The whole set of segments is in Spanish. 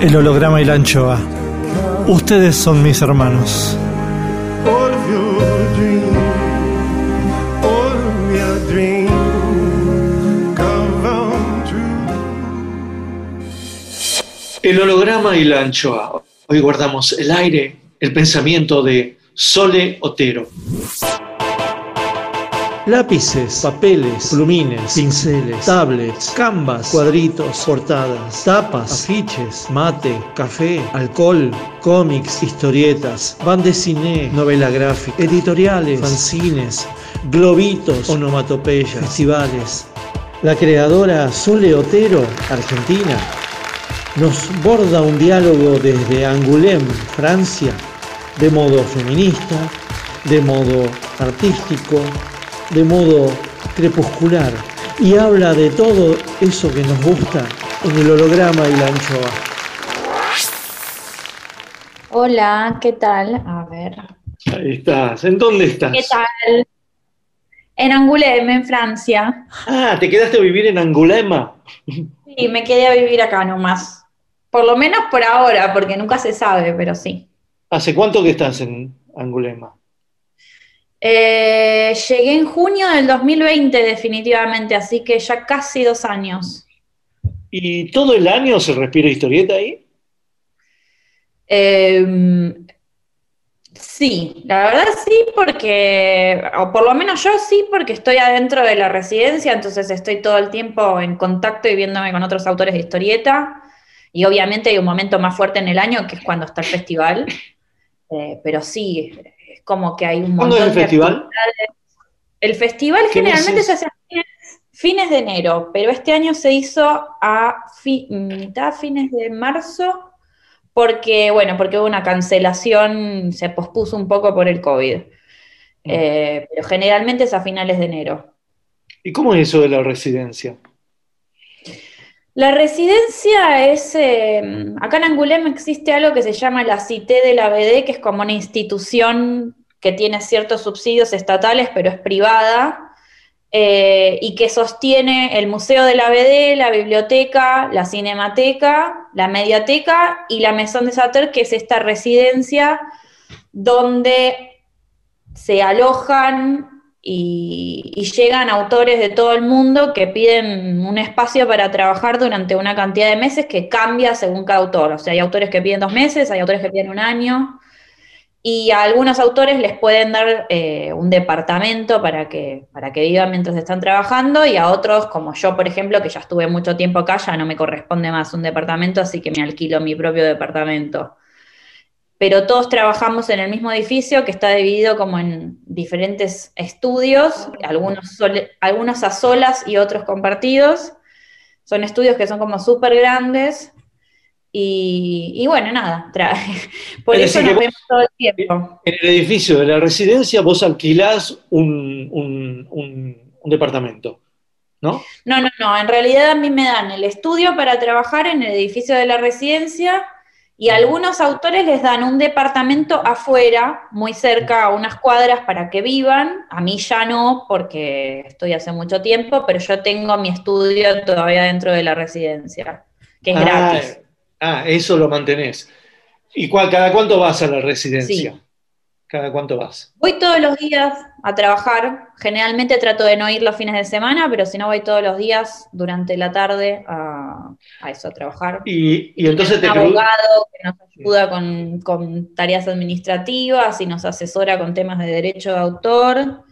El holograma y la anchoa. Ustedes son mis hermanos. El holograma y la anchoa. Hoy guardamos el aire, el pensamiento de Sole Otero. Lápices, papeles, plumines, pinceles, tablets, canvas, cuadritos, portadas, tapas, afiches, mate, café, alcohol, cómics, historietas, bande dessinée, novela gráfica, editoriales, fanzines, globitos, onomatopeyas, festivales. La creadora Sole Otero, Argentina, nos borda un diálogo desde Angoulême, Francia, de modo feminista, de modo artístico, de modo crepuscular y habla de todo eso que nos gusta en el holograma y la anchoa. Hola, ¿qué tal? A ver. Ahí estás. ¿En dónde estás? ¿Qué tal? En Angoulême, en Francia. Ah, ¿te quedaste a vivir en Angulema? Sí, me quedé a vivir acá nomás. Por lo menos por ahora, porque nunca se sabe, pero sí. ¿Hace cuánto que estás en Angulema? Eh, llegué en junio del 2020 definitivamente, así que ya casi dos años. ¿Y todo el año se respira historieta ahí? Eh, sí, la verdad sí, porque, o por lo menos yo sí, porque estoy adentro de la residencia, entonces estoy todo el tiempo en contacto y viéndome con otros autores de historieta. Y obviamente hay un momento más fuerte en el año que es cuando está el festival. Eh, pero sí, como que hay un ¿Cuándo montón es el de festival? actividades. El festival ¿Qué generalmente se hace a fines, fines de enero, pero este año se hizo a fi- mitad, fines de marzo, porque, bueno, porque hubo una cancelación, se pospuso un poco por el COVID. Eh, pero generalmente es a finales de enero. ¿Y cómo es eso de la residencia? La residencia es, eh, acá en Angoulême existe algo que se llama la Cité de la BD, que es como una institución que tiene ciertos subsidios estatales, pero es privada, eh, y que sostiene el Museo de la BD, la biblioteca, la cinemateca, la mediateca y la Maison de Sater, que es esta residencia donde se alojan y, llegan autores de todo el mundo que piden un espacio para trabajar durante una cantidad de meses que cambia según cada autor. O sea, hay autores que piden dos meses, hay autores que piden un año, y a algunos autores les pueden dar eh, un departamento para que, para que vivan mientras están trabajando, y a otros, como yo, por ejemplo, que ya estuve mucho tiempo acá, ya no me corresponde más un departamento, así que me alquilo mi propio departamento pero todos trabajamos en el mismo edificio que está dividido como en diferentes estudios, algunos, sole- algunos a solas y otros compartidos. Son estudios que son como súper grandes y, y bueno, nada, tra- por Es eso nos vemos todo el tiempo. En el edificio de la residencia vos alquilás un, un- un- un departamento. ¿no? No, no, no. En realidad a mí me dan el estudio para trabajar en el edificio de la residencia y algunos autores les dan un departamento afuera, muy cerca, a unas cuadras para que vivan. A mí ya no, porque estoy hace mucho tiempo, pero yo tengo mi estudio todavía dentro de la residencia, que es ah, gratis. Ah, eso lo mantenés. ¿Y cuál, cada cuánto vas a la residencia? Sí. ¿Cada cuánto vas? Voy todos los días a trabajar. Generalmente trato de no ir los fines de semana, pero si no voy todos los días durante la tarde a, a eso, a trabajar. Y, y entonces te un cru- abogado que nos ayuda con, con tareas administrativas y nos asesora con temas de derecho de autor.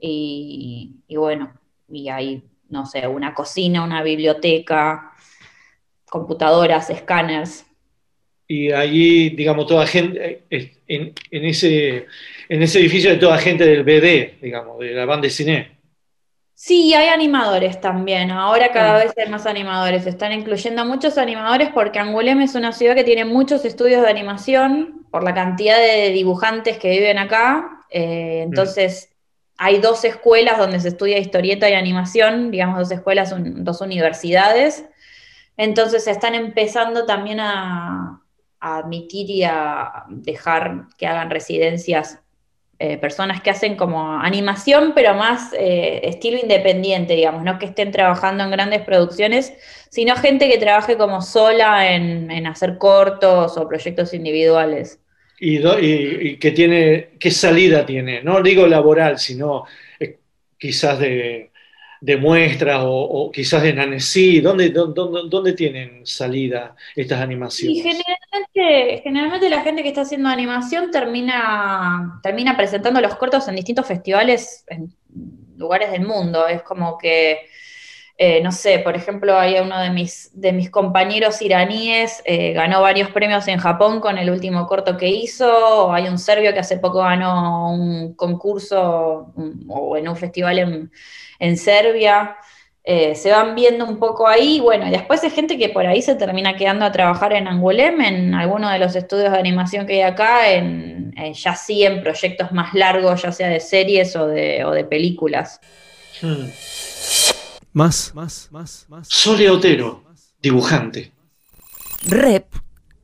Y, y bueno, y hay, no sé, una cocina, una biblioteca, computadoras, escáneres. Y allí, digamos, toda gente, eh, en, en ese, en ese edificio hay toda gente del BD, digamos, de la banda de cine. Sí, hay animadores también. Ahora cada Ah. vez hay más animadores. Están incluyendo a muchos animadores porque Angoulême es una ciudad que tiene muchos estudios de animación por la cantidad de dibujantes que viven acá. Eh, entonces, hay dos escuelas donde se estudia historieta y animación, digamos dos escuelas, un- dos universidades. Entonces, se están empezando también a, a admitir y a dejar que hagan residencias eh, personas que hacen como animación, pero más eh, estilo independiente, digamos, no que estén trabajando en grandes producciones, sino gente que trabaje como sola en, en hacer cortos o proyectos individuales. Y, que tiene, qué salida tiene, no digo laboral, sino eh, quizás de, de muestras o, o quizás de Nanesí, ¿dónde, dónde, dónde- tienen salida estas Y animaciones? generalmente, generalmente la gente que está haciendo animación termina, termina presentando los cortos en distintos festivales en lugares del mundo. Es como que, eh, no sé, por ejemplo, hay uno de mis, de mis compañeros iraníes, eh, ganó varios premios en Japón con el último corto que hizo. Hay un serbio que hace poco ganó un concurso o en un festival en, en Serbia. Eh, se van viendo un poco ahí, bueno, y después hay gente que por ahí se termina quedando a trabajar en Angoulême, en alguno de los estudios de animación que hay acá, en, eh, ya sí en proyectos más largos, ya sea de series o de, o de películas. Hmm. Más, más, más, más. Sole Otero, dibujante. Rep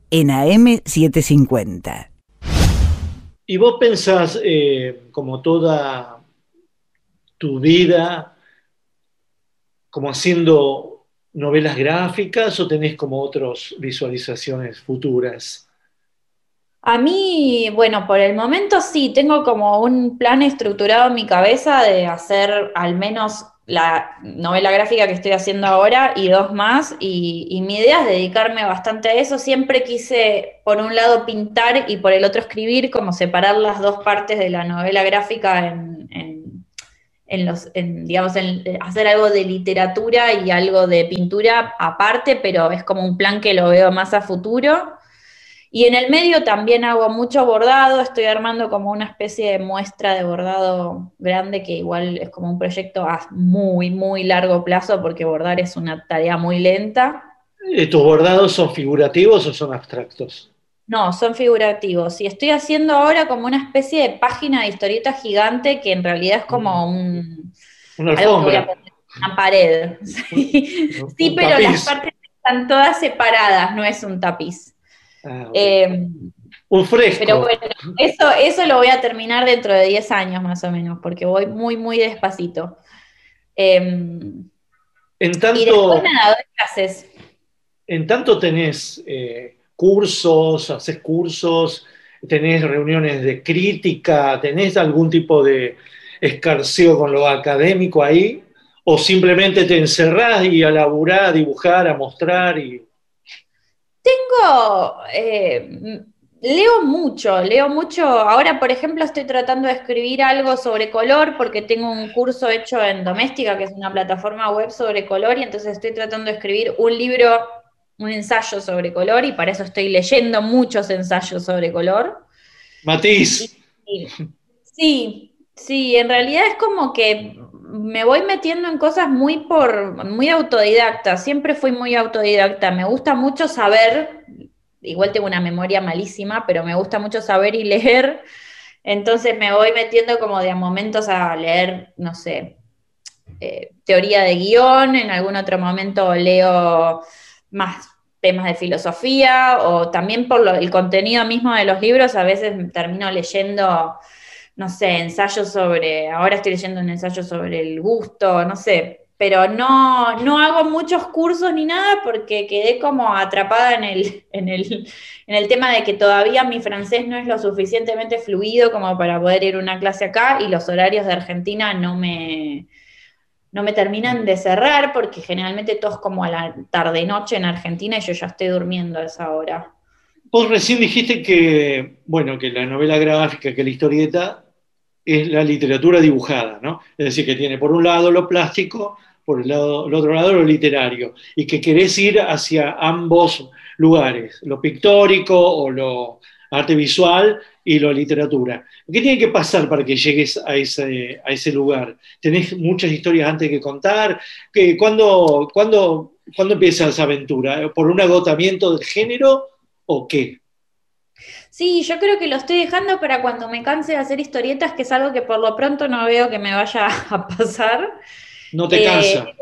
en AM750. ¿Y vos pensás, eh, como toda tu vida, como haciendo novelas gráficas o tenés como otras visualizaciones futuras? A mí, bueno, por el momento sí, tengo como un plan estructurado en mi cabeza de hacer al menos la novela gráfica que estoy haciendo ahora y dos más, y, y mi idea es dedicarme bastante a eso. Siempre quise, por un lado, pintar y por el otro escribir, como separar las dos partes de la novela gráfica en, en- en los, en, digamos, en hacer algo de literatura y algo de pintura aparte, pero es como un plan que lo veo más a futuro. Y en el medio también hago mucho bordado, estoy armando como una especie de muestra de bordado grande que igual es como un proyecto a muy, muy largo plazo porque bordar es una tarea muy lenta. Eh, ¿Tus bordados son figurativos o son abstractos? No, son figurativos. Y estoy haciendo ahora como una especie de página de historieta gigante que en realidad es como un... Una alfombra. una pared. Sí, Un- Sí, un pero las partes están todas separadas, no es un tapiz. Ah, bueno. Eh, un fresco. Pero bueno, eso, eso lo voy a terminar dentro de 10 años más o menos, porque voy muy, muy despacito. Em, en y tanto, después nada, doy clases. en tanto tenés eh, cursos, haces cursos, tenés reuniones de crítica, tenés algún tipo de escarceo con lo académico ahí, o simplemente te encerrás y a laburar, a dibujar, a mostrar y Tengo, eh, leo mucho, leo mucho. Ahora, por ejemplo, estoy tratando de escribir algo sobre color porque tengo un curso hecho en Doméstica, que es una plataforma web sobre color, y entonces estoy tratando de escribir un libro, un ensayo sobre color, y para eso estoy leyendo muchos ensayos sobre color. Matiz. Sí, sí, en realidad es como que me voy metiendo en cosas muy por, muy autodidacta, siempre fui muy autodidacta, me gusta mucho saber, igual tengo una memoria malísima, pero me gusta mucho saber y leer, entonces me voy metiendo como de a momentos a leer, no sé, eh, teoría de guion, en algún otro momento leo más temas de filosofía o también por el contenido mismo de los libros, a veces termino leyendo, no sé, ensayos sobre, ahora estoy leyendo un ensayo sobre el gusto, no sé, pero no, no hago muchos cursos ni nada porque quedé como atrapada en el, en, el, en el tema de que todavía mi francés no es lo suficientemente fluido como para poder ir a una clase acá y los horarios de Argentina no me, no me terminan de cerrar porque generalmente todo es como a la tarde-noche en Argentina y yo ya estoy durmiendo a esa hora. Vos recién dijiste que, bueno, que la novela gráfica, que la historieta es la literatura dibujada, ¿no? Es decir, que tiene por un lado lo plástico, por el, lado, el otro lado lo literario, y que querés ir hacia ambos lugares, lo pictórico o lo arte visual y la literatura. ¿Qué tiene que pasar para que llegues a ese, a ese lugar? ¿Tenés muchas historias antes que contar? ¿Qué, cuándo, cuándo, ¿Cuándo empieza esa aventura? ¿Por un agotamiento del género o qué? Sí, yo creo que lo estoy dejando para cuando me canse de hacer historietas, que es algo que por lo pronto no veo que me vaya a pasar. ¿No te cansa? Eh,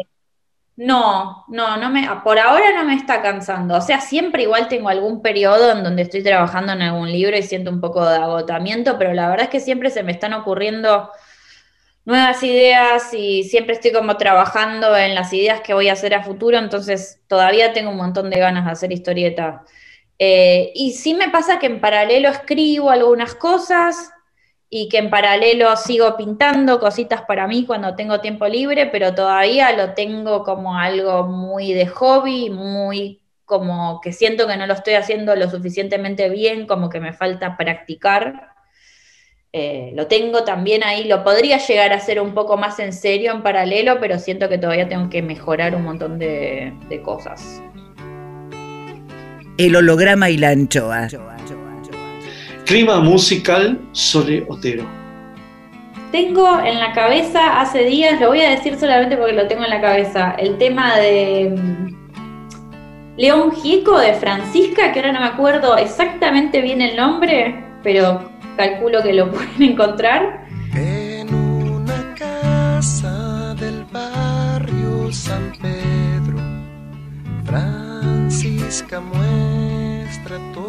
no, no, no me, por ahora no me está cansando. O sea, siempre igual tengo algún periodo en donde estoy trabajando en algún libro y siento un poco de agotamiento, pero la verdad es que siempre se me están ocurriendo nuevas ideas y siempre estoy como trabajando en las ideas que voy a hacer a futuro, entonces todavía tengo un montón de ganas de hacer historieta. Eh, y sí me pasa que en paralelo escribo algunas cosas, y que en paralelo sigo pintando cositas para mí cuando tengo tiempo libre, pero todavía lo tengo como algo muy de hobby, muy como que siento que no lo estoy haciendo lo suficientemente bien, como que me falta practicar. Eh, lo tengo también ahí, lo podría llegar a hacer un poco más en serio en paralelo, pero siento que todavía tengo que mejorar un montón de, de cosas. El holograma y la anchoa. Clima musical Sole Otero. Tengo en la cabeza hace días, lo voy a decir solamente porque lo tengo en la cabeza, el tema de mm, León Gieco de Francisca, que ahora no me acuerdo exactamente bien el nombre, pero calculo que lo pueden encontrar. En una casa del barrio San Francisca muestra todo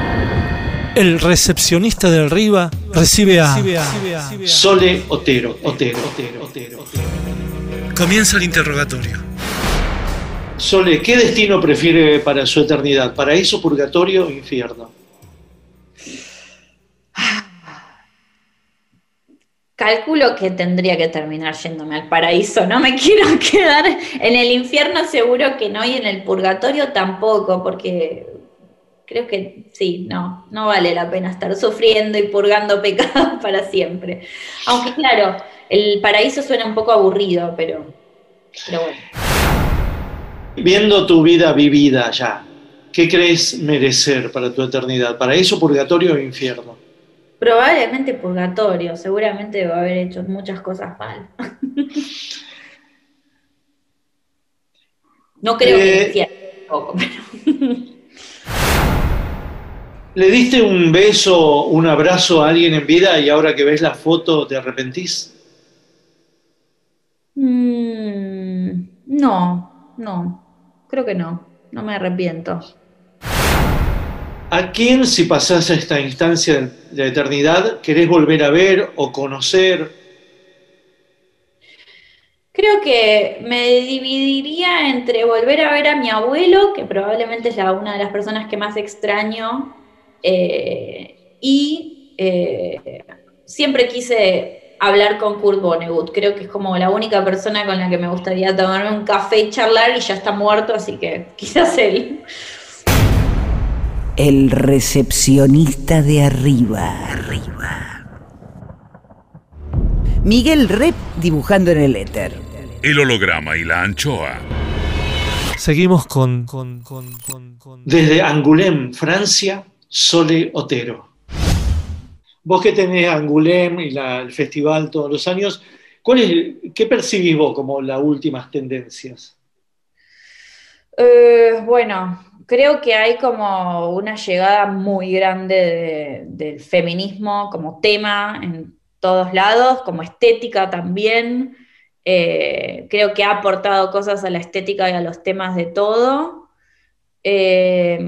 El recepcionista de arriba recibe a Sole Otero, Otero, Otero, Otero. Comienza el interrogatorio. Sole, ¿qué destino prefiere para su eternidad? ¿Paraíso, purgatorio o infierno? Calculo que tendría que terminar yéndome al paraíso. No me quiero quedar en el infierno, seguro que no, y en el purgatorio tampoco, porque creo que sí, no, no vale la pena estar sufriendo y purgando pecados para siempre. Aunque claro, el paraíso suena un poco aburrido, pero, pero bueno. Viendo tu vida vivida ya, ¿qué crees merecer para tu eternidad? ¿Paraíso, purgatorio o infierno? Probablemente purgatorio, seguramente a haber hecho muchas cosas mal. no creo que Eh, infierno tampoco, pero... ¿Le diste un beso, un abrazo a alguien en vida y ahora que ves la foto te arrepentís? Mm, no, no, creo que no, no me arrepiento. ¿A quién, si pasás a esta instancia de la eternidad, querés volver a ver o conocer? Creo que me dividiría entre volver a ver a mi abuelo, que probablemente es la, una de las personas que más extraño, eh, y eh, siempre quise hablar con Kurt Vonnegut. Creo que es como la única persona con la que me gustaría tomarme un café y charlar, y ya está muerto, así que quizás él. El recepcionista de arriba. Arriba. Miguel Rep dibujando en el éter. El holograma y la anchoa. Seguimos con, con, con, con, con- Desde Angoulême, Francia, Sole Otero. Vos que tenés Angoulême y el festival todos los años, ¿cuál es, ¿qué percibís vos como las últimas tendencias? Eh, bueno, creo que hay como una llegada muy grande de- del feminismo como tema en todos lados, como estética también. Eh, creo que ha aportado cosas a la estética y a los temas de todo. Eh,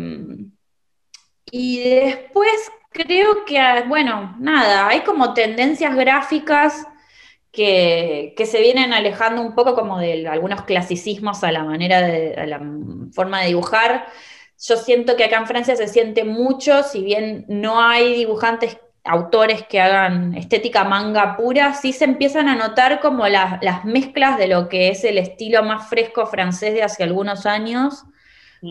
y después creo que, ah, bueno, nada, hay como tendencias gráficas que, que se vienen alejando un poco como de algunos clasicismos a la manera de, la forma de dibujar. Yo siento que acá en Francia se siente mucho, si bien no hay dibujantes, autores que hagan estética manga pura, sí se empiezan a notar como las mezclas de lo que es el estilo más fresco francés de hace algunos años,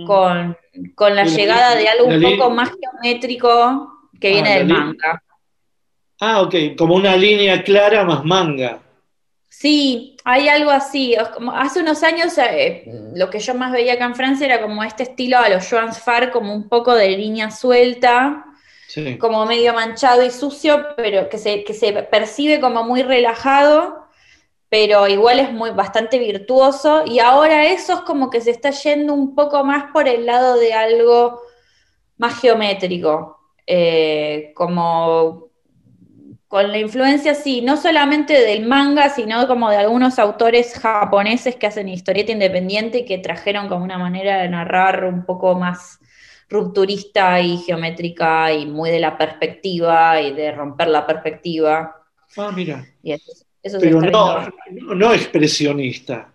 con, con la llegada de algo un poco más geométrico que Ah, viene del manga. Ah, ok, como una línea clara más manga. Sí, hay algo así. Hace unos años eh, lo que yo más veía acá en Francia era como este estilo a los Joan Far, como un poco de línea suelta, Sí. como medio manchado y sucio, pero que se, que se percibe como muy relajado, pero igual es muy bastante virtuoso. Y ahora eso es como que se está yendo un poco más por el lado de algo más geométrico, eh, como con la influencia, sí, no solamente del manga, sino como de algunos autores japoneses que hacen historieta independiente y que trajeron como una manera de narrar un poco más rupturista y geométrica y muy de la perspectiva y de romper la perspectiva. Ah, mira. Y eso se Pero no, no, no expresionista.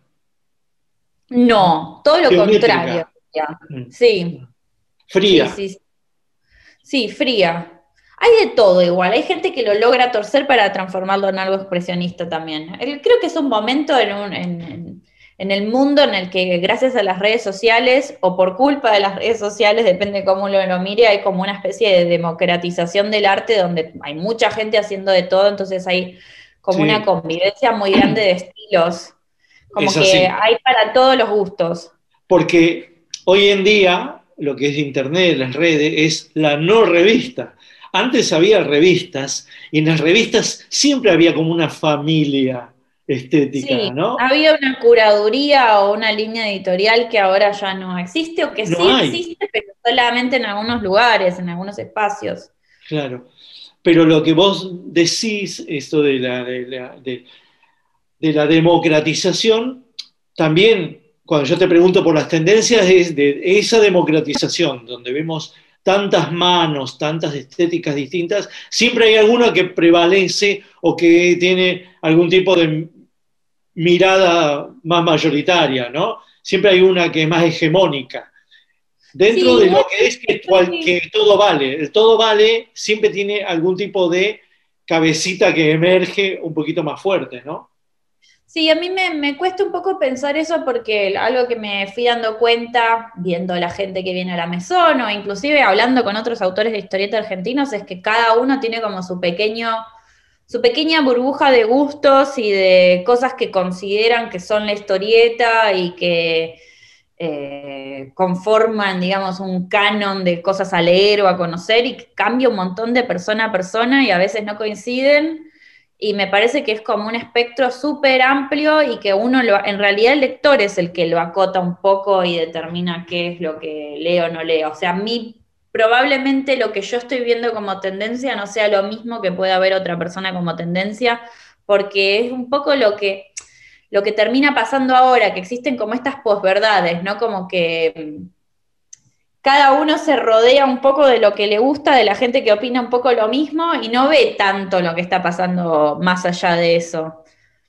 No, todo lo Geométrica. contrario. Mm. Sí, Fría. Sí, sí, sí. Sí, fría. Hay de todo igual, hay gente que lo logra torcer para transformarlo en algo expresionista también. Creo que es un momento en, un- en- el mundo en el que gracias a las redes sociales o por culpa de las redes sociales, depende cómo lo, lo mire, hay como una especie de democratización del arte donde hay mucha gente haciendo de todo, entonces hay como Sí. una convivencia muy grande de estilos, como que hay para todos los gustos. Porque hoy en día lo que es Internet, las redes, es la no revista. Antes había revistas y en las revistas siempre había como una familia estética, Sí, ¿no? había una curaduría o una línea editorial que ahora ya no existe o que No sí hay. existe, pero solamente en algunos lugares, en algunos espacios. Claro. Pero lo que vos decís, esto de la, de la, de- de la democratización, también cuando yo te pregunto por las tendencias, es de esa democratización, donde vemos tantas manos, tantas estéticas distintas, siempre hay alguna que prevalece o que tiene algún tipo de mirada más mayoritaria, ¿no? Siempre hay una que es más hegemónica. Dentro Sí, de lo que es que, cual- que todo vale, el todo vale siempre tiene algún tipo de cabecita que emerge un poquito más fuerte, ¿no? Sí, a mí me, me cuesta un poco pensar eso porque algo que me fui dando cuenta viendo la gente que viene a la mesón o inclusive hablando con otros autores de historieta argentinos es que cada uno tiene como su pequeño, su pequeña burbuja de gustos y de cosas que consideran que son la historieta y que eh, conforman, digamos, un canon de cosas a leer o a conocer y cambia un montón de persona a persona y a veces no coinciden. Y me parece que es como un espectro súper amplio y que uno, lo, en realidad el lector es el que lo acota un poco y determina qué es lo que leo o no leo. O sea, a mí probablemente lo que yo estoy viendo como tendencia no sea lo mismo que pueda ver otra persona como tendencia, porque es un poco lo que, lo que termina pasando ahora, que existen como estas posverdades, ¿no? Como que mm, cada uno se rodea un poco de lo que le gusta, de la gente que opina un poco lo mismo y no ve tanto lo que está pasando más allá de eso.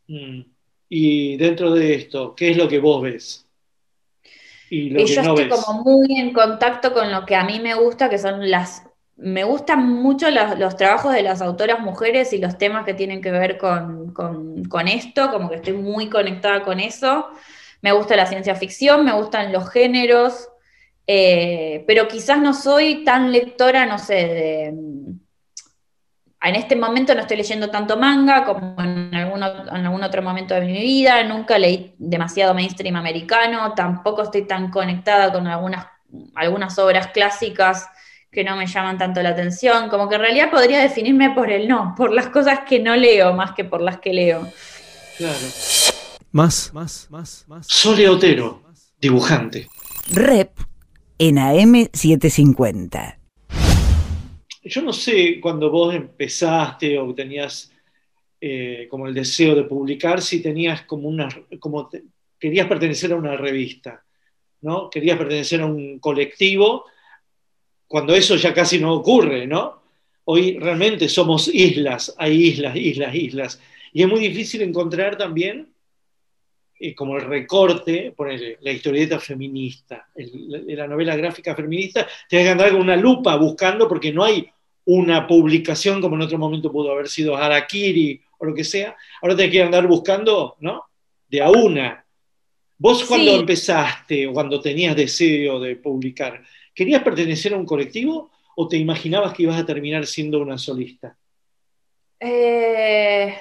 Mm. Y dentro de esto, ¿qué es lo que vos ves? Y lo Y que yo no estoy ves. como muy en contacto con lo que a mí me gusta, que son las... Me gustan mucho los, trabajos de las autoras mujeres y los temas que tienen que ver con, con- esto, como que estoy muy conectada con eso. Me gusta la ciencia ficción, me gustan los géneros, eh, pero quizás no soy tan lectora, no sé. En este momento no estoy leyendo tanto manga como en en algún otro momento de mi vida, nunca leí demasiado mainstream americano, tampoco estoy tan conectada con algunas, algunas obras clásicas que no me llaman tanto la atención, como que en realidad podría definirme por el no, por las cosas que no leo más que por las que leo. Claro. Más, más, más, más. Sole Otero, dibujante. Rep en AM750. Yo no sé cuando vos empezaste o tenías eh, como el deseo de publicar, si tenías como una, como te- querías pertenecer a una revista, ¿no? Querías pertenecer a un colectivo, cuando eso ya casi no ocurre, ¿no? Hoy realmente somos islas, hay islas, islas, islas, y es muy difícil encontrar también eh, como el recorte, ponele, la historieta feminista, el- la, la novela gráfica feminista, tienes que andar con una lupa buscando porque no hay una publicación como en otro momento pudo haber sido Harakiri o lo que sea. Ahora tenés que andar buscando, ¿no? De a una. Vos cuando Sí. empezaste o cuando tenías deseo de publicar, ¿querías pertenecer a un colectivo o te imaginabas que ibas a terminar siendo una solista? Eh,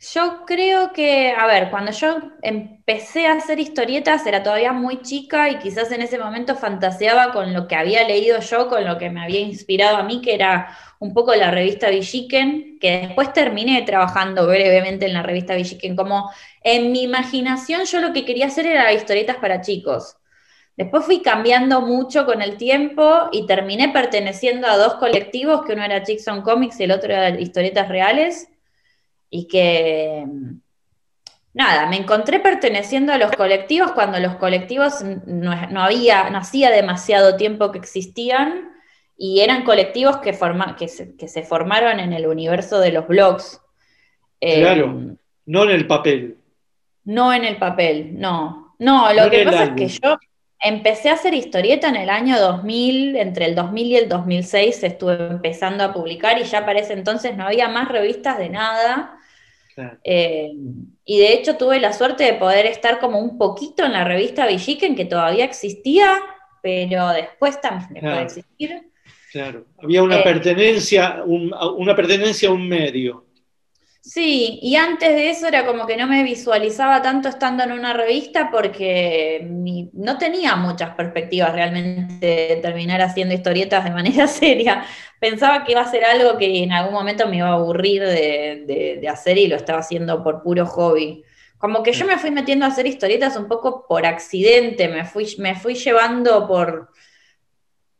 yo creo que, a ver, cuando yo empecé a hacer historietas era todavía muy chica y quizás en ese momento fantaseaba con lo que había leído yo, con lo que me había inspirado a mí, que era un poco la revista Villiquen, que después terminé trabajando brevemente en la revista Villiquen. Como en mi imaginación yo lo que quería hacer era historietas para chicos. Después fui cambiando mucho con el tiempo y terminé perteneciendo a dos colectivos, que uno era Chickson Comics y el otro era Historietas Reales, y que, nada, me encontré perteneciendo a los colectivos cuando los colectivos no, no había, no hacía demasiado tiempo que existían, y eran colectivos que, forma, que, se, que se formaron en el universo de los blogs. Eh, Claro. No en el papel. no en el papel, no. No, lo No que pasa es que yo, empecé a hacer historieta en el año 2000, entre el 2000 y el 2006 estuve empezando a publicar y ya para ese entonces no había más revistas de nada. Claro. Eh, y de hecho tuve la suerte de poder estar como un poquito en la revista Villiquen, que todavía existía, pero después también dejó Claro. de existir. Claro. Había una Eh. pertenencia, un- una pertenencia a un medio. Sí, y antes de eso era como que no me visualizaba tanto estando en una revista porque mi- no tenía muchas perspectivas realmente de terminar haciendo historietas de manera seria. Pensaba que iba a ser algo que en algún momento me iba a aburrir de, de- de hacer y lo estaba haciendo por puro hobby. Como que yo me fui metiendo a hacer historietas un poco por accidente, me fui, me fui llevando por,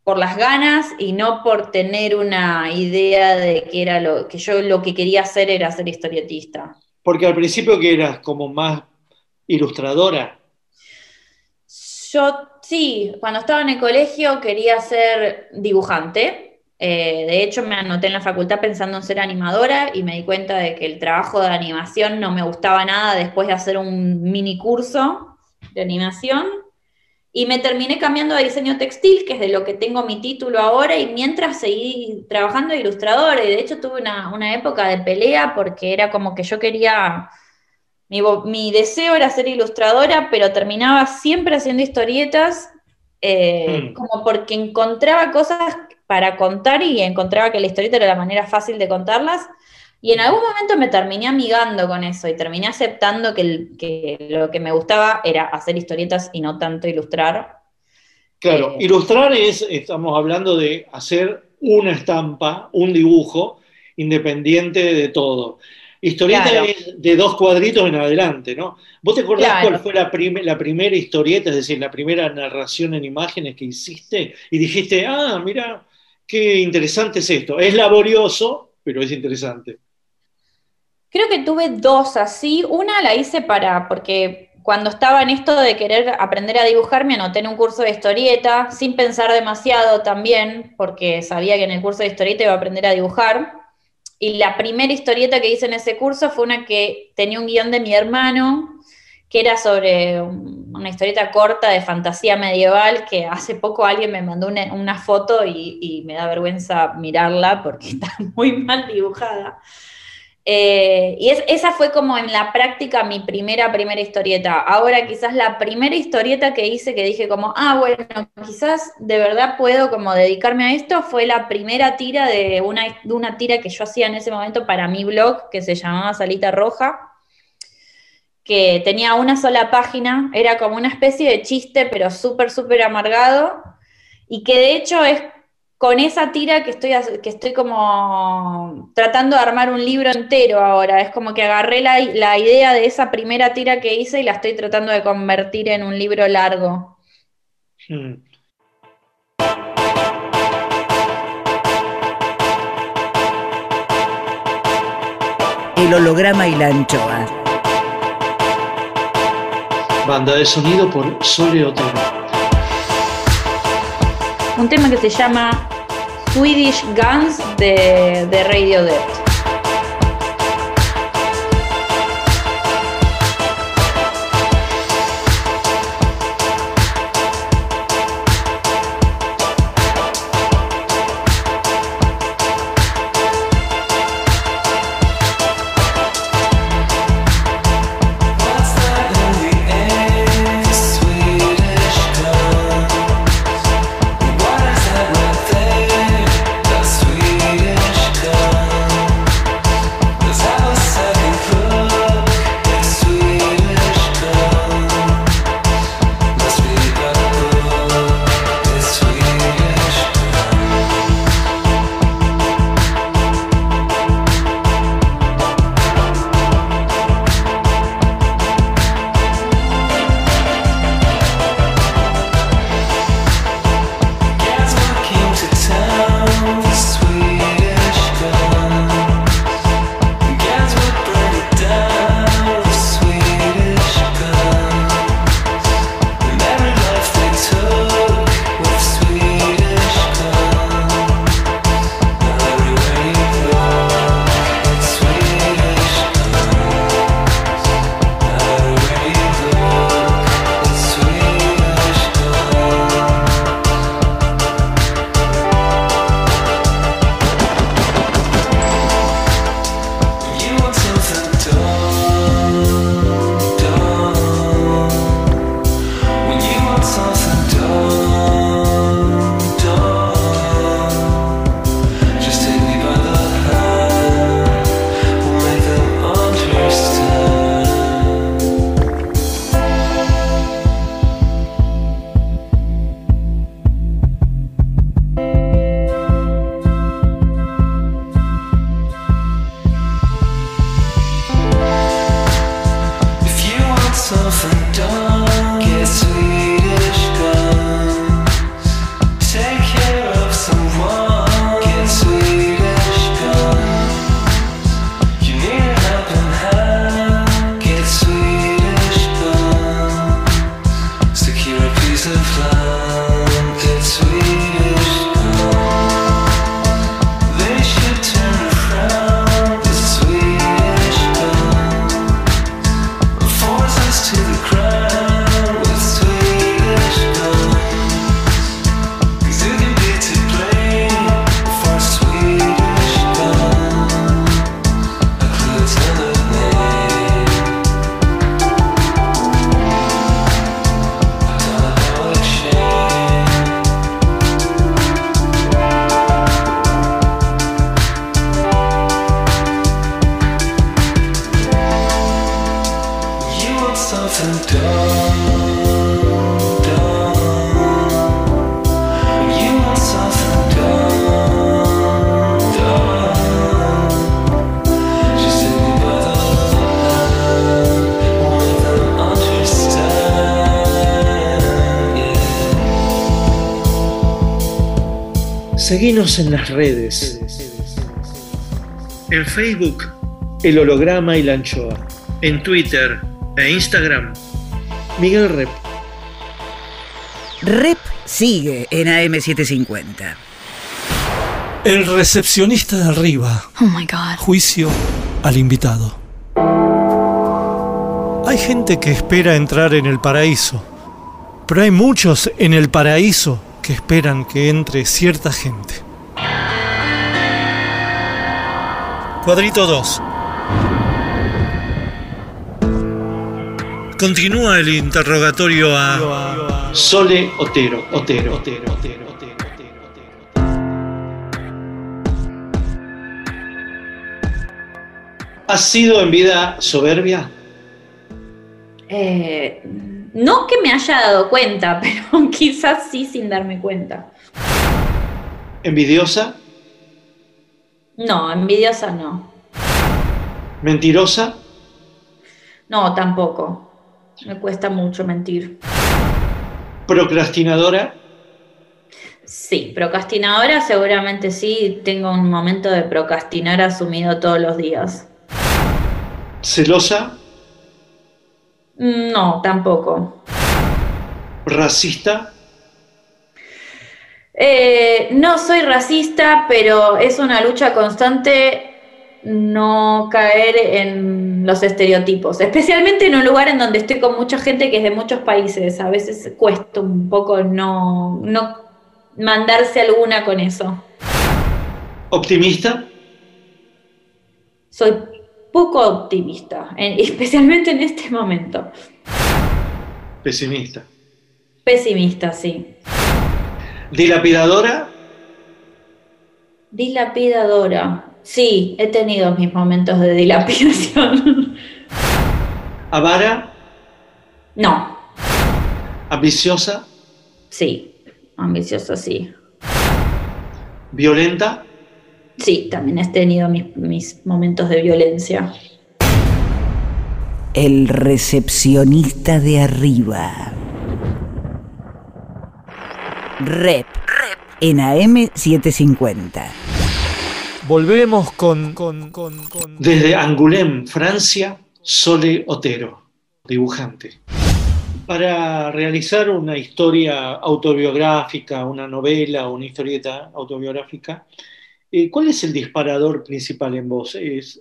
por las ganas y no por tener una idea de que era lo que yo lo que quería hacer era ser historietista. Porque al principio que eras como más ilustradora. Yo sí, cuando estaba en el colegio quería ser dibujante. Eh, de hecho, me anoté en la facultad pensando en ser animadora y me di cuenta de que el trabajo de animación no me gustaba nada después de hacer un mini curso de animación. Y me terminé cambiando a diseño textil, que es de lo que tengo mi título ahora, y mientras seguí trabajando de ilustradora. Y de hecho tuve una, una época de pelea porque era como que yo quería mi, mi deseo era ser ilustradora, pero terminaba siempre haciendo historietas, eh, Hmm. como porque encontraba cosas para contar y encontraba que la historieta era la manera fácil de contarlas. Y en algún momento me terminé amigando con eso y terminé aceptando que, el- que lo que me gustaba era hacer historietas y no tanto ilustrar. Claro, Eh. ilustrar es, estamos hablando de hacer una estampa, un dibujo, independiente de todo. Historieta Claro. es de dos cuadritos en adelante, ¿no? ¿Vos te acordás Claro. cuál fue la, prim- la primera historieta, es decir, la primera narración en imágenes que hiciste? Y dijiste, ah, mira, qué interesante es esto. Es laborioso, pero es interesante. Creo que tuve dos así. Una la hice para, porque cuando estaba en esto de querer aprender a dibujar, me anoté en un curso de historieta, sin pensar demasiado también, porque sabía que en el curso de historieta iba a aprender a dibujar. Y la primera historieta que hice en ese curso fue una que tenía un guion de mi hermano, que era sobre un- una historieta corta de fantasía medieval, que hace poco alguien me mandó una, una foto y, y me da vergüenza mirarla porque está muy mal dibujada. Eh, y es- esa fue como en la práctica mi primera, primera historieta. Ahora quizás la primera historieta que hice que dije como, ah, bueno, quizás de verdad puedo como dedicarme a esto, fue la primera tira de una, de una tira que yo hacía en ese momento para mi blog, que se llamaba Salita Roja, que tenía una sola página, era como una especie de chiste, pero súper, súper amargado, y que de hecho es con esa tira que estoy, que estoy como tratando de armar un libro entero ahora. Es como que agarré la, la idea de esa primera tira que hice y la estoy tratando de convertir en un libro largo. Mm. El holograma y la anchoa. Banda de sonido por Sole Otero. Un tema que se llama Swedish Guns de, de Radiohead. Seguinos en las redes. En Facebook, El Holograma y la Anchoa. En Twitter e Instagram, Miguel Rep. Rep sigue en AM750. El recepcionista de arriba. Oh my god. Juicio al invitado. Hay gente que espera entrar en el paraíso, pero hay muchos en el paraíso que esperan que entre cierta gente. Cuadrito 2. Continúa el interrogatorio a Sole Otero, Otero, Otero, Otero, Otero. ¿Has sido en vida soberbia? Eh, no que me haya dado cuenta, pero quizás sí sin darme cuenta. ¿Envidiosa? No, envidiosa no. ¿Mentirosa? No, tampoco. Me cuesta mucho mentir. ¿Procrastinadora? Sí, procrastinadora seguramente sí. Tengo un momento de procrastinar asumido todos los días. ¿Celosa? No, tampoco. ¿Racista? Eh, no soy racista, pero es una lucha constante no caer en los estereotipos, especialmente en un lugar en donde estoy con mucha gente que es de muchos países. A veces cuesta un poco no, no mandarse alguna con eso. ¿Optimista? Soy poco optimista, en- especialmente en este momento. Pesimista. Pesimista, sí. ¿Dilapidadora? Dilapidadora. Sí, he tenido mis momentos de dilapidación. ¿Avara? no, ¿Ambiciosa? sí. Ambiciosa, sí. ¿Violenta? Sí, también he tenido mis, mis momentos de violencia. El recepcionista de arriba. Rep. En AM750. Volvemos con, con, con, con- Desde Angoulême, Francia, Sole Otero, dibujante. Para realizar una historia autobiográfica, una novela o una historieta autobiográfica, eh, ¿cuál es el disparador principal en vos? ¿Es,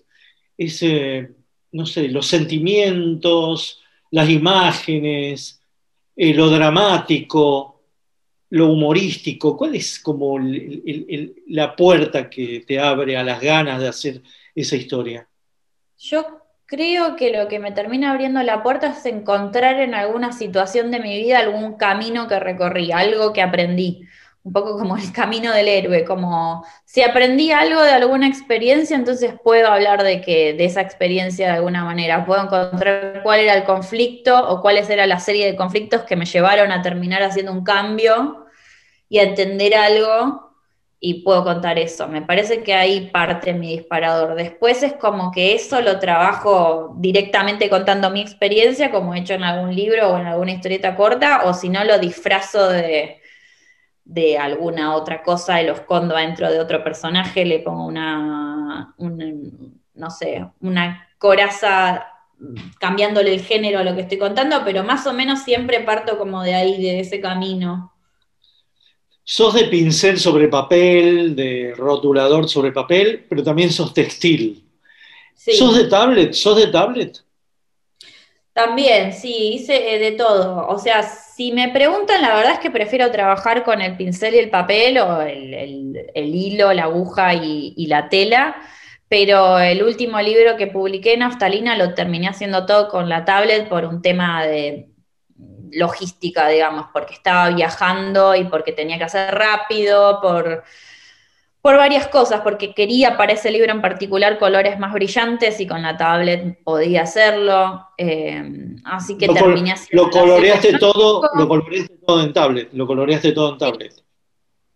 eh, no sé, los sentimientos, las imágenes, eh, lo dramático, lo humorístico? ¿Cuál es como la puerta que te abre a las ganas de hacer esa historia? Yo creo que lo que me termina abriendo la puerta es encontrar en alguna situación de mi vida algún camino que recorrí, algo que aprendí. Un poco como el camino del héroe, como si aprendí algo de alguna experiencia, entonces puedo hablar de que de esa experiencia de alguna manera, puedo encontrar cuál era el conflicto o cuáles era la serie de conflictos que me llevaron a terminar haciendo un cambio y a entender algo y puedo contar eso. Me parece que ahí parte mi disparador. Después es como que eso lo trabajo directamente contando mi experiencia, como he hecho en algún libro o en alguna historieta corta, o si no lo disfrazo de, de alguna otra cosa y lo escondo dentro de otro personaje, le pongo una, un- no sé, una coraza cambiándole el género a lo que estoy contando, pero más o menos siempre parto como de ahí, de ese camino. Sos de pincel sobre papel, de rotulador sobre papel, pero también sos textil. Sí. ¿Sos de tablet? ¿Sos de tablet? También, sí, hice eh, de todo. O sea, si me preguntan, la verdad es que prefiero trabajar con el pincel y el papel o el, hilo, la aguja y, la tela, pero el último libro que publiqué, Naftalina, lo terminé haciendo todo con la tablet por un tema de logística, digamos, porque estaba viajando y porque tenía que hacer rápido, por, por varias cosas, porque quería para ese libro en particular colores más brillantes y con la tablet podía hacerlo. eh, así que Lo, terminé haciendo lo coloreaste todo, lo coloreaste todo en tablet, lo coloreaste todo en tablet.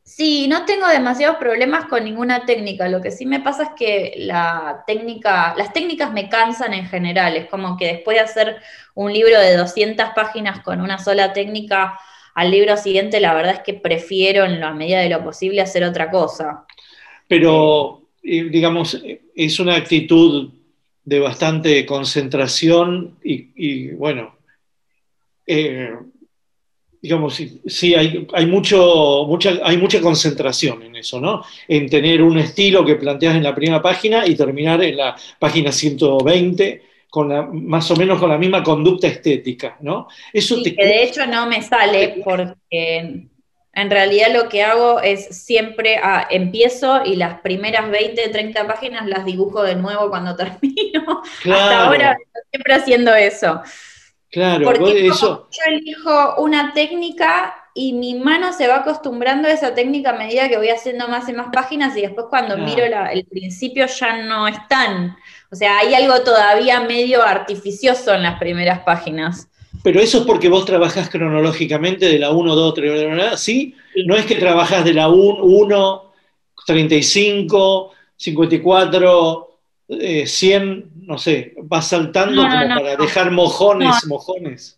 Sí, no tengo demasiados problemas con ninguna técnica. Lo que sí me pasa es que la técnica, las técnicas me cansan en general. Es como que después de hacer un libro de 200 páginas con una sola técnica, al libro siguiente, la verdad es que prefiero en la medida de lo posible hacer otra cosa. Pero, eh, digamos, es una actitud de bastante concentración y, y, bueno, eh, digamos, sí, sí, hay, hay, mucho, mucha, hay mucha concentración en eso, ¿no? En tener un estilo que planteas en la primera página y terminar en la página 120 con la, más o menos con la misma conducta estética, ¿no? Eso Sí, te que de hecho no me sale porque en realidad lo que hago es siempre ah, empiezo y las primeras 20, 30 páginas las dibujo de nuevo cuando termino. Claro. Hasta ahora siempre haciendo eso. Claro, Porque eso, yo elijo una técnica y mi mano se va acostumbrando a esa técnica a medida que voy haciendo más y más páginas y después cuando Claro. miro la- el principio ya no es tan, o sea, hay algo todavía medio artificioso en las primeras páginas. Pero eso es porque vos trabajás cronológicamente de la 1, 2, 3, ¿sí? No es que trabajás de la 1, 1 35, 54, eh, 100, no sé, vas saltando No, no, como no, para no. dejar mojones, No. mojones.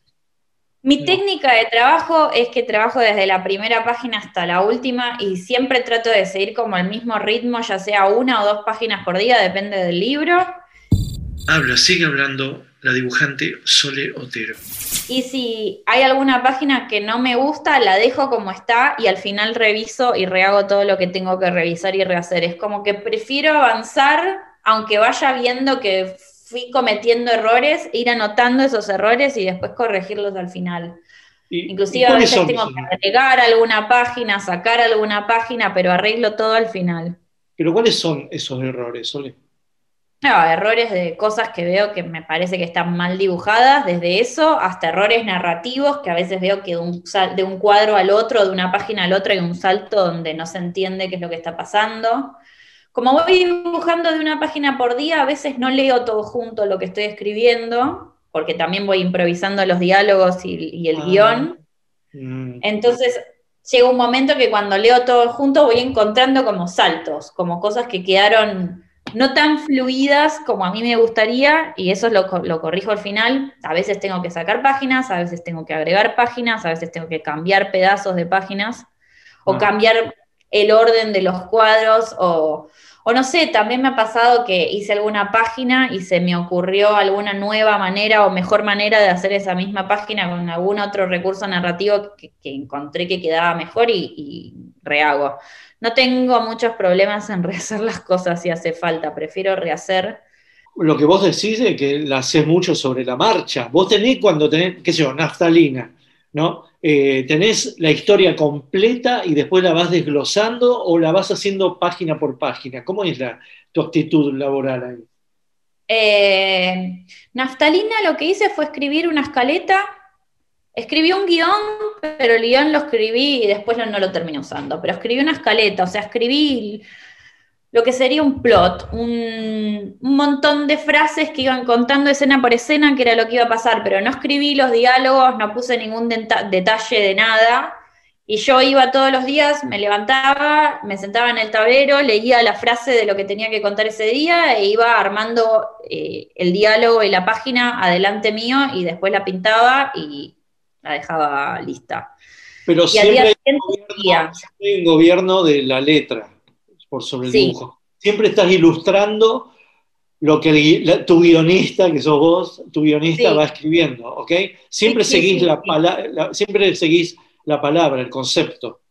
Mi técnica de trabajo es que trabajo desde la primera página hasta la última y siempre trato de seguir como el mismo ritmo, ya sea una o dos páginas por día, depende del libro. Habla, sigue hablando la dibujante Sole Otero. Y si hay alguna página que no me gusta, la dejo como está y al final reviso y rehago todo lo que tengo que revisar y rehacer. Es como que prefiero avanzar, aunque vaya viendo que fui cometiendo errores, ir anotando esos errores y después corregirlos al final. ¿Y, Inclusive y a veces son tengo que agregar alguna página, sacar alguna página, pero arreglo todo al final. Pero ¿cuáles son esos errores, Sole? No, errores de cosas que veo que me parece que están mal dibujadas, desde eso hasta errores narrativos, que a veces veo que de un, sal- de un cuadro al otro, de una página al otro, hay un salto donde no se entiende qué es lo que está pasando. Como voy dibujando de una página por día, a veces no leo todo junto lo que estoy escribiendo, porque también voy improvisando los diálogos y, y el Ah. guion. Mm, Entonces llega un momento que cuando leo todo junto voy encontrando como saltos, como cosas que quedaron no tan fluidas como a mí me gustaría y eso lo, lo corrijo al final. A veces tengo que sacar páginas, a veces tengo que agregar páginas, a veces tengo que cambiar pedazos de páginas o Ah. cambiar el orden de los cuadros o, o no sé, también me ha pasado que hice alguna página y se me ocurrió alguna nueva manera o mejor manera de hacer esa misma página con algún otro recurso narrativo que, que encontré que quedaba mejor y, y rehago. No tengo muchos problemas en rehacer las cosas si hace falta, prefiero rehacer. Lo que vos decís es que la haces mucho sobre la marcha. Vos tenés cuando tenés, qué sé yo, naftalina, ¿no? Eh, tenés la historia completa y después la vas desglosando o la vas haciendo página por página. ¿Cómo es la, tu actitud laboral ahí? Eh, Naftalina lo que hice fue escribir una escaleta. Escribí un guion, pero el guion lo escribí y después no, lo terminé usando. Pero escribí una escaleta, o sea, escribí lo que sería un plot, un, montón de frases que iban contando escena por escena, que era lo que iba a pasar, pero no escribí los diálogos, no puse ningún detalle de nada. Y yo iba todos los días, me levantaba, me sentaba en el tablero, leía la frase de lo que tenía que contar ese día e iba armando eh, el diálogo y la página adelante mío y después la pintaba y la dejaba lista. Pero Y siempre hay un gobierno de la letra por sobre el Sí. dibujo. Siempre estás ilustrando lo que el gui- la- tu guionista, que sos vos, tu guionista Sí. va escribiendo, ¿ok? Siempre Sí, seguís la, la- siempre seguís la palabra, el concepto.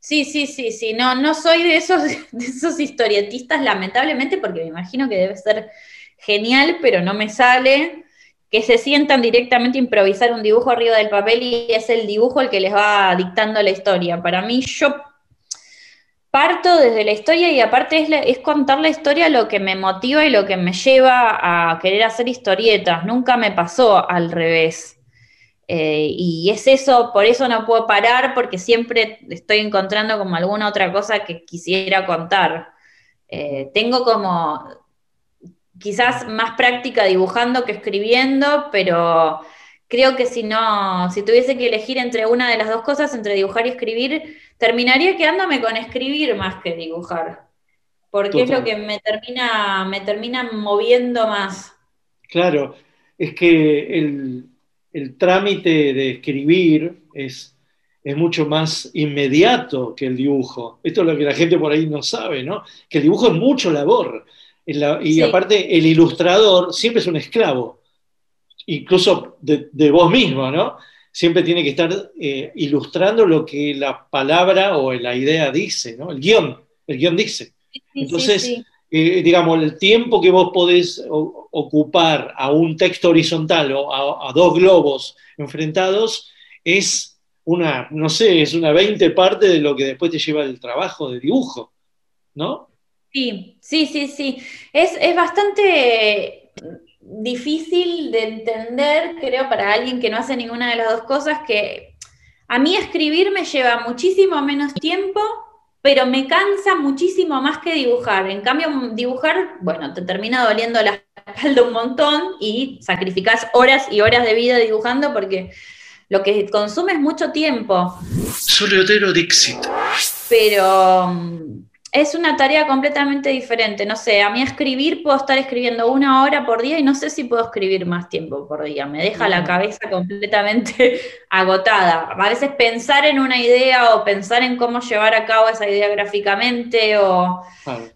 Sí, sí, sí, sí. No, no soy de esos, de esos historietistas, lamentablemente, porque me imagino que debe ser genial, pero no me sale. Que se sientan directamente a improvisar un dibujo arriba del papel y es el dibujo el que les va dictando la historia. Para mí, yo parto desde la historia y aparte es, contar la historia lo que me motiva y lo que me lleva a querer hacer historietas. Nunca me pasó al revés. Eh, y es eso, por eso no puedo parar, porque siempre estoy encontrando como alguna otra cosa que quisiera contar. Eh, tengo como quizás más práctica dibujando que escribiendo, pero creo que si no, si tuviese que elegir entre una de las dos cosas, entre dibujar y escribir, terminaría quedándome con escribir más que dibujar. Porque es lo que me termina, me termina moviendo más. Claro, es que el, el trámite de escribir es, es mucho más inmediato que el dibujo. Esto es lo que la gente por ahí no sabe, ¿no? Que el dibujo es mucho labor. La- y Sí. aparte, el ilustrador siempre es un esclavo, incluso de, de vos mismo, ¿no? Siempre tiene que estar eh, ilustrando lo que la palabra o la idea dice, ¿no? El guion, el guion dice. Sí, Entonces, sí. eh, digamos, el tiempo que vos podés o- ocupar a un texto horizontal o a, a dos globos enfrentados es una, no sé, es una 20 parte de lo que después te lleva el trabajo de dibujo, ¿no? Sí, sí, sí, sí. Es, es bastante difícil de entender, creo, para alguien que no hace ninguna de las dos cosas, que a mí escribir me lleva muchísimo menos tiempo, pero me cansa muchísimo más que dibujar. En cambio, dibujar, bueno, te termina doliendo la espalda un montón y sacrificás horas y horas de vida dibujando porque lo que consume es mucho tiempo Soleotero Dixit. pero mm, es una tarea completamente diferente. No sé, a mí escribir puedo estar escribiendo una hora por día y no sé si puedo escribir más tiempo por día. Me deja la cabeza completamente agotada. A veces pensar en una idea o pensar en cómo llevar a cabo esa idea gráficamente o,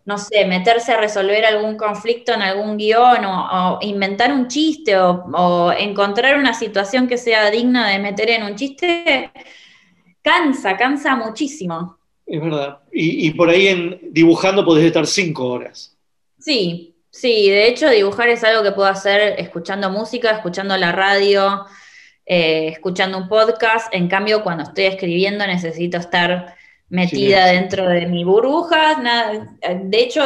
no sé, meterse a resolver algún conflicto en algún guion o, o inventar un chiste o, o encontrar una situación que sea digna de meter en un chiste, cansa, cansa muchísimo. Es verdad. Y, y por ahí en dibujando podés estar cinco horas. Sí, sí, de hecho dibujar es algo que puedo hacer escuchando música, escuchando la radio, eh, escuchando un podcast. En cambio, cuando estoy escribiendo necesito estar metida dentro de mi burbuja. nada- de hecho,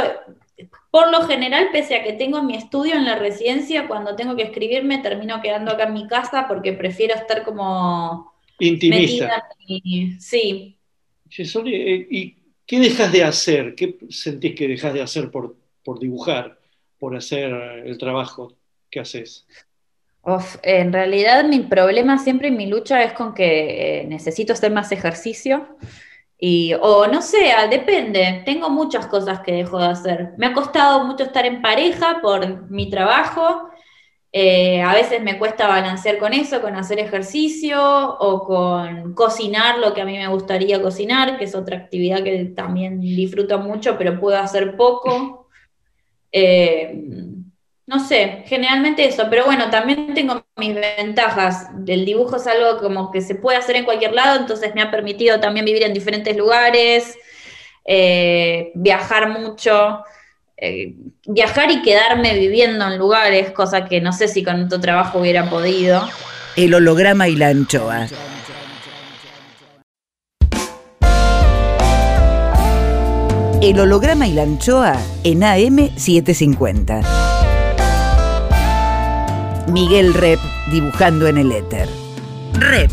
por lo general, pese a que tengo mi estudio en la residencia, cuando tengo que escribir me termino quedando acá en mi casa porque prefiero estar como Intimista. metida en mi... Sí, ¿y qué dejas de hacer? ¿Qué sentís que dejas de hacer por, por dibujar, por hacer el trabajo que haces? En realidad mi problema siempre y mi lucha es con que eh, necesito hacer más ejercicio y, o no sé, ah, depende, tengo muchas cosas que dejo de hacer. Me ha costado mucho estar en pareja por mi trabajo, eh, a veces me cuesta balancear con eso, con hacer ejercicio o con cocinar lo que a mí me gustaría cocinar, que es otra actividad que también disfruto mucho, pero puedo hacer poco. Eh, no sé, generalmente eso, pero bueno, también tengo mis ventajas. El dibujo es algo como que se puede hacer en cualquier lado, entonces me ha permitido también vivir en diferentes lugares, eh, viajar mucho, eh, viajar y quedarme viviendo en lugares, cosa que no sé si con otro trabajo hubiera podido. El holograma y la anchoa. El holograma y la anchoa en AM750. Miguel Rep dibujando en el éter. Rep.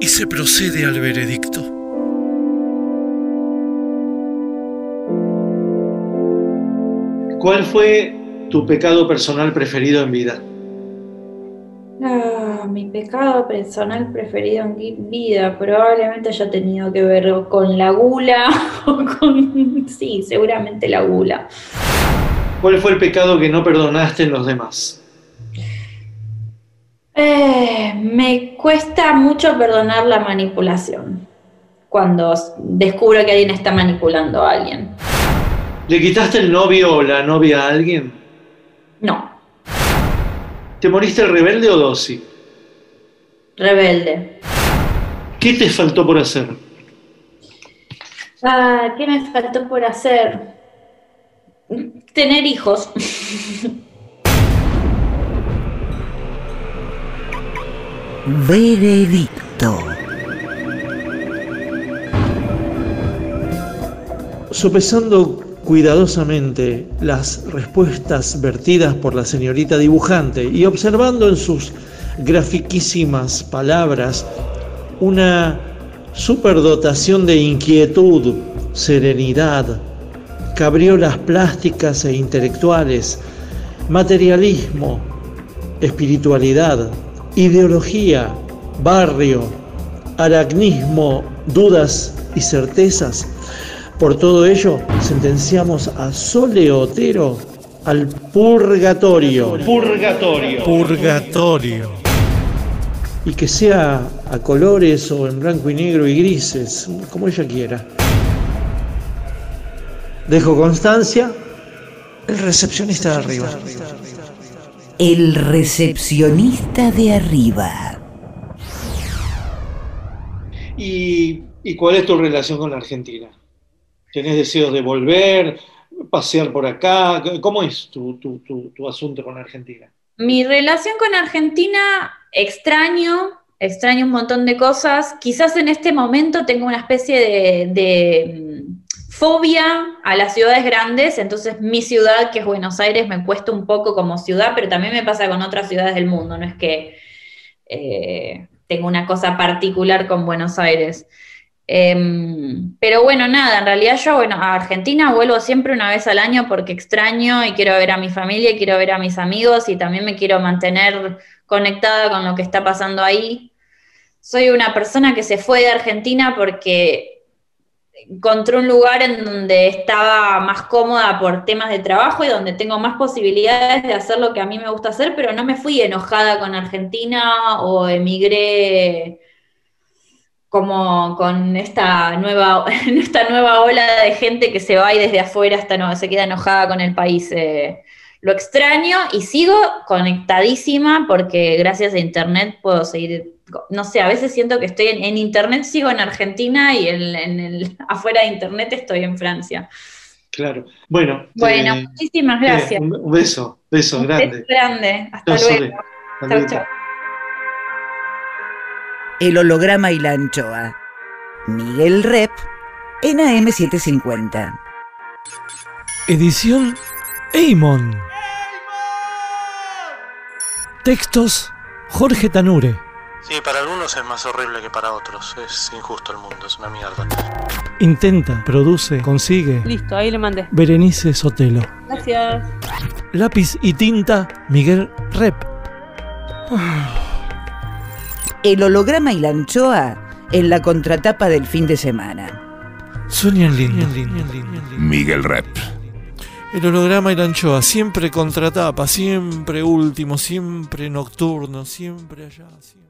y se procede al veredicto. ¿Cuál fue tu pecado personal preferido en vida? Ah, mi pecado personal preferido en vida probablemente haya tenido que ver con la gula o con... Sí, seguramente la gula. ¿Cuál fue el pecado que no perdonaste en los demás? Eh, me cuesta mucho perdonar la manipulación cuando descubro que alguien está manipulando a alguien. ¿Le quitaste el novio o la novia a alguien? No, ¿Te moriste rebelde o dócil? rebelde. ¿Qué te faltó por hacer? Ah, ¿qué me faltó por hacer? Tener hijos. Veredicto. Sopesando cuidadosamente las respuestas vertidas por la señorita dibujante y observando en sus grafiquísimas palabras una superdotación de inquietud, serenidad, cabriolas plásticas e intelectuales, materialismo, espiritualidad, ideología, barrio, aracnismo, dudas y certezas. Por todo ello, sentenciamos a Sole Otero al purgatorio. Purgatorio. Purgatorio. Y que sea a colores o en blanco y negro y grises, como ella quiera. Dejo constancia. El recepcionista de arriba. El recepcionista de arriba. ¿Y, y cuál es tu relación con la Argentina? ¿Tenés deseos de volver, pasear por acá? ¿Cómo es tu, tu- tu- tu asunto con Argentina? Mi relación con Argentina, extraño, extraño un montón de cosas. Quizás en este momento tengo una especie de, de, fobia a las ciudades grandes, entonces mi ciudad, que es Buenos Aires, me cuesta un poco como ciudad, pero también me pasa con otras ciudades del mundo, no es que eh, tengo una cosa particular con Buenos Aires. Em, pero bueno, nada, en realidad yo, bueno, a Argentina vuelvo siempre una vez al año porque extraño y quiero ver a mi familia, y quiero ver a mis amigos y también me quiero mantener conectada con lo que está pasando ahí. Soy una persona que se fue de Argentina porque encontré un lugar en donde estaba más cómoda por temas de trabajo y donde tengo más posibilidades de hacer lo que a mí me gusta hacer, pero no me fui enojada con Argentina o emigré como con esta nueva, esta nueva ola de gente que se va y desde afuera hasta no, se queda enojada con el país. eh, lo extraño y sigo conectadísima porque gracias a internet puedo seguir, no sé, a veces siento que estoy en, en internet, sigo en Argentina y en, en el, afuera de internet estoy en Francia. Claro. Bueno. Bueno, eh, muchísimas eh, gracias. un un beso, beso Un grande. beso grande. Hasta luego. Chau, chau. El holograma y la anchoa. Miguel Rep en AM750. Edición Eimon. Textos Jorge Tanure. Sí, para algunos es más horrible que para otros. Es injusto el mundo, es una mierda. Intenta, produce, consigue. Listo, ahí le mandé. Berenice Sotelo. Gracias. Lápiz y tinta Miguel Rep. El holograma y la anchoa en la contratapa del fin de semana. Sueñan lindo. Miguel Rep. El holograma y la anchoa, siempre contratapa, siempre último, siempre nocturno, siempre allá. siempre-